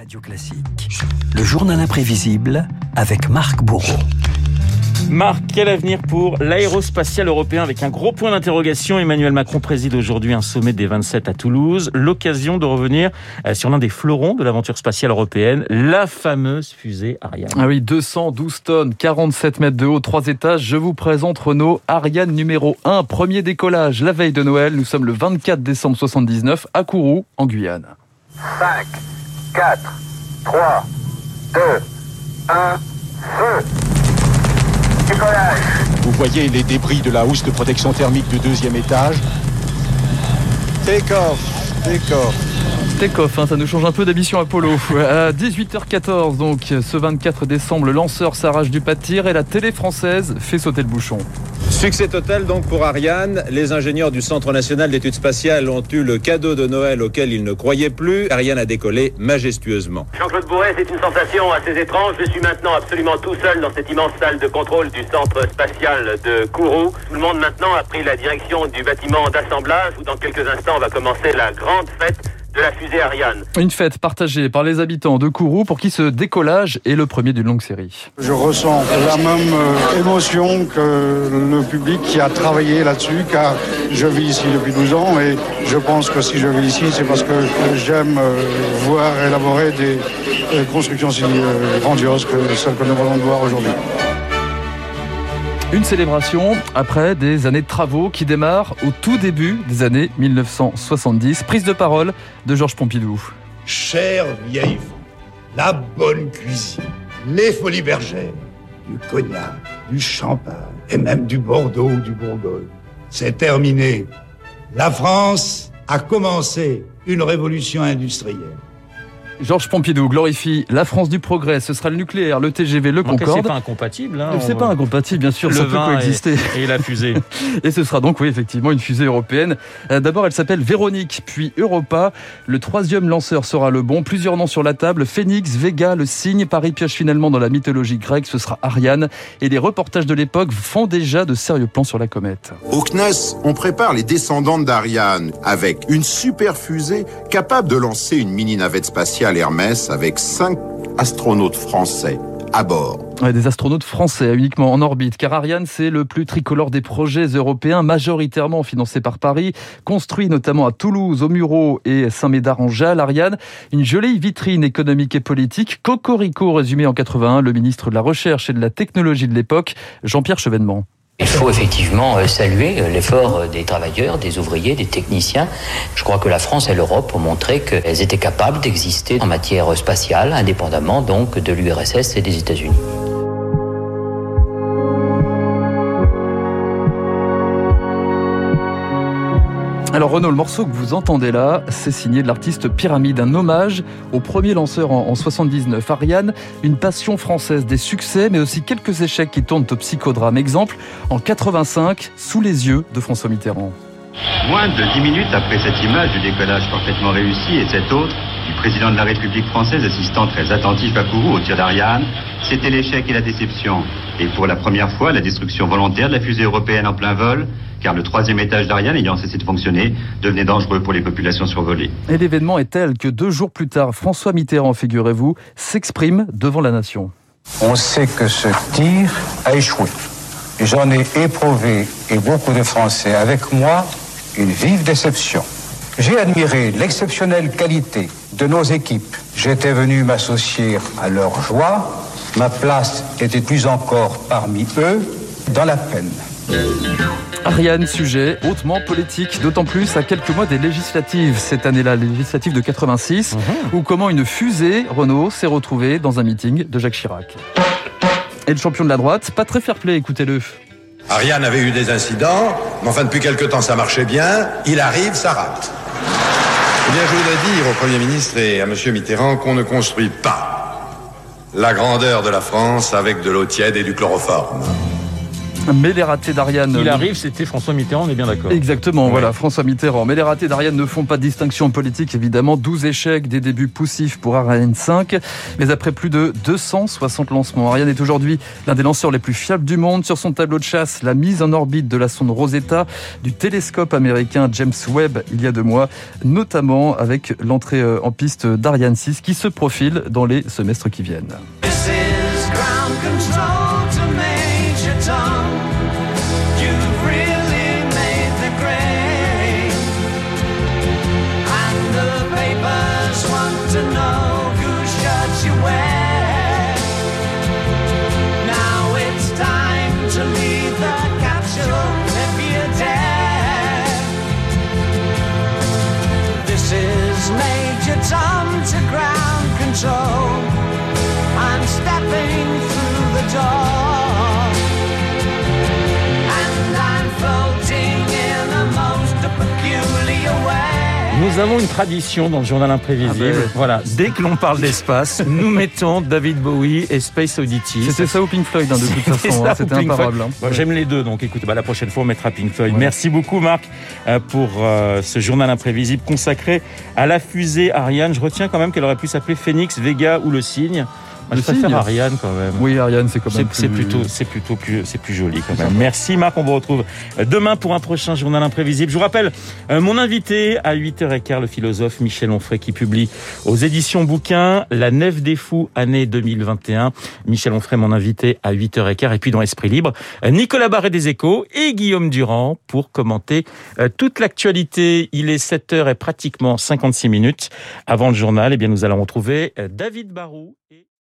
Radio Classique, le journal imprévisible avec Marc Bourreau. Marc, quel avenir pour l'aérospatial européen avec un gros point d'interrogation? Emmanuel Macron préside aujourd'hui un sommet des 27 à Toulouse. L'occasion de revenir euh, sur l'un des fleurons de l'aventure spatiale européenne, la fameuse fusée Ariane. Ah oui, 212 tonnes, 47 mètres de haut, 3 étages. Je vous présente Renault Ariane numéro 1, premier décollage la veille de Noël. Nous sommes le 24 décembre 79 à Kourou, en Guyane. 5, 4, 3, 2, 1, feu Décollage Vous voyez les débris de la housse de protection thermique du deuxième étage. Take off, take off. Hein, ça nous change un peu d'émission Apollo. À 18h14, donc, ce 24 décembre, le lanceur s'arrache du pas de tir et la télé française fait sauter le bouchon. Succès total donc pour Ariane. Les ingénieurs du Centre national d'études spatiales ont eu le cadeau de Noël auquel ils ne croyaient plus. Ariane a décollé majestueusement. Jean-Claude Bourret, c'est une sensation assez étrange. Je suis maintenant absolument tout seul dans cette immense salle de contrôle du centre spatial de Kourou. Tout le monde maintenant a pris la direction du bâtiment d'assemblage où dans quelques instants va commencer la grande fête de la fusée Ariane. Une fête partagée par les habitants de Kourou pour qui ce décollage est le premier d'une longue série. Je ressens la même euh, émotion que le public qui a travaillé là-dessus, car je vis ici depuis 12 ans et je pense que si je vis ici, c'est parce que j'aime euh, voir élaborer des euh, constructions si grandioses que celles que nous venons de voir aujourd'hui. Une célébration après des années de travaux qui démarrent au tout début des années 1970. Prise de parole de Georges Pompidou. Chère vieille la bonne cuisine, les folies bergères, du cognac, du champagne et même du Bordeaux ou du Bourgogne. C'est terminé. La France a commencé une révolution industrielle. Georges Pompidou glorifie la France du progrès. Ce sera le nucléaire, le TGV, le Donc, C'est Concorde. pas incompatible. Hein, C'est on- pas incompatible, bien sûr, le ça peut vin coexister. et, et la fusée. Et ce sera donc, oui, effectivement, une fusée européenne. Euh, D'abord, elle s'appelle Véronique, puis Europa. Le troisième lanceur sera le bon. Plusieurs noms sur la table. Phoenix, Vega, le cygne. Paris pioche finalement dans la mythologie grecque. Ce sera Ariane. Et les reportages de l'époque font déjà de sérieux plans sur la comète. Au CNES, on prépare les descendantes d'Ariane avec une super fusée capable de lancer une mini navette spatiale Hermès avec cinq astronautes français à bord. Des astronautes français uniquement en orbite, car Ariane, c'est le plus tricolore des projets européens, majoritairement financés par Paris, construit notamment à Toulouse, au Mureau et Saint-Médard-en-Jalles. Ariane, une jolie vitrine économique et politique. Cocorico, résumé en 81, le ministre de la Recherche et de la Technologie de l'époque, Jean-Pierre Chevènement. Il faut effectivement euh, saluer euh, l'effort euh, des travailleurs, des ouvriers, des techniciens. Je crois que la France et l'Europe ont montré qu'elles étaient capables d'exister en matière spatiale, indépendamment donc de l'URSS et des États-Unis. Alors Renaud, le morceau que vous entendez là, c'est signé de l'artiste Pyramide, un hommage au premier lanceur en, en 79, Ariane, une passion française, des succès, mais aussi quelques échecs qui tournent au psychodrame. Exemple, en 85, sous les yeux de François Mitterrand. Moins de dix minutes après cette image du décollage parfaitement réussi et cette autre du président de la République française assistant très attentif à Kourou au tir d'Ariane, c'était l'échec et la déception. Et pour la première fois, la destruction volontaire de la fusée européenne en plein vol, car le troisième étage d'Ariane ayant cessé de fonctionner devenait dangereux pour les populations survolées. Et l'événement est tel que deux jours plus tard, François Mitterrand, figurez-vous, s'exprime devant la nation. On sait que ce tir a échoué. J'en ai éprouvé, et beaucoup de Français avec moi, une vive déception. J'ai admiré l'exceptionnelle qualité de nos équipes. J'étais venu m'associer à leur joie. Ma place était plus encore parmi eux, dans la peine. Ariane, sujet hautement politique, d'autant plus à quelques mois des législatives cette année-là, législatives de 86, où comment une fusée, Renault, s'est retrouvée dans un meeting de Jacques Chirac. Et le champion de la droite, pas très fair-play, écoutez-le. Ariane avait eu des incidents, mais enfin depuis quelque temps ça marchait bien. Il arrive, ça rate. Eh bien, je voudrais dire au Premier ministre et à M. Mitterrand qu'on ne construit pas la grandeur de la France avec de l'eau tiède et du chloroforme. Mais les ratés d'Ariane... Il arrive, c'était François Mitterrand, on est bien d'accord. Exactement, ouais. voilà, François Mitterrand. Mais les ratés d'Ariane ne font pas de distinction politique, évidemment. 12 échecs, des débuts poussifs pour Ariane 5. Mais après plus de 260 lancements, Ariane est aujourd'hui l'un des lanceurs les plus fiables du monde. Sur son tableau de chasse, la mise en orbite de la sonde Rosetta, du télescope américain James Webb il y a deux mois, notamment avec l'entrée en piste d'Ariane 6 qui se profile dans les semestres qui viennent. Nous avons une tradition dans le journal imprévisible. Ah ben, voilà, dès que l'on parle d'espace, nous mettons David Bowie et Space Oddity. C'était ça au Pink Floyd, hein, de toute façon. Hein, C'était imparable. Hein. J'aime les deux, donc écoute, bah, la prochaine fois, on mettra Pink Floyd. Ouais. Merci beaucoup, Marc, euh, pour euh, ce journal imprévisible consacré à la fusée Ariane. Je retiens quand même qu'elle aurait pu s'appeler Phoenix, Vega ou le Cygne. Moi, je préfère Ariane quand même. Oui, Ariane, c'est quand même. C'est plus... plutôt, c'est plutôt plus, c'est plus joli quand même. Merci Marc, on vous retrouve demain pour un prochain journal imprévisible. Je vous rappelle euh, mon invité à 8h15, le philosophe Michel Onfray, qui publie aux éditions bouquins La Nef des Fous, année 2021. Michel Onfray, mon invité à 8h15, et puis dans Esprit Libre, Nicolas Barré des Échos et Guillaume Durand pour commenter euh, toute l'actualité. Il est 7h et pratiquement 56 minutes avant le journal. Et eh bien, nous allons retrouver David Barou. Et...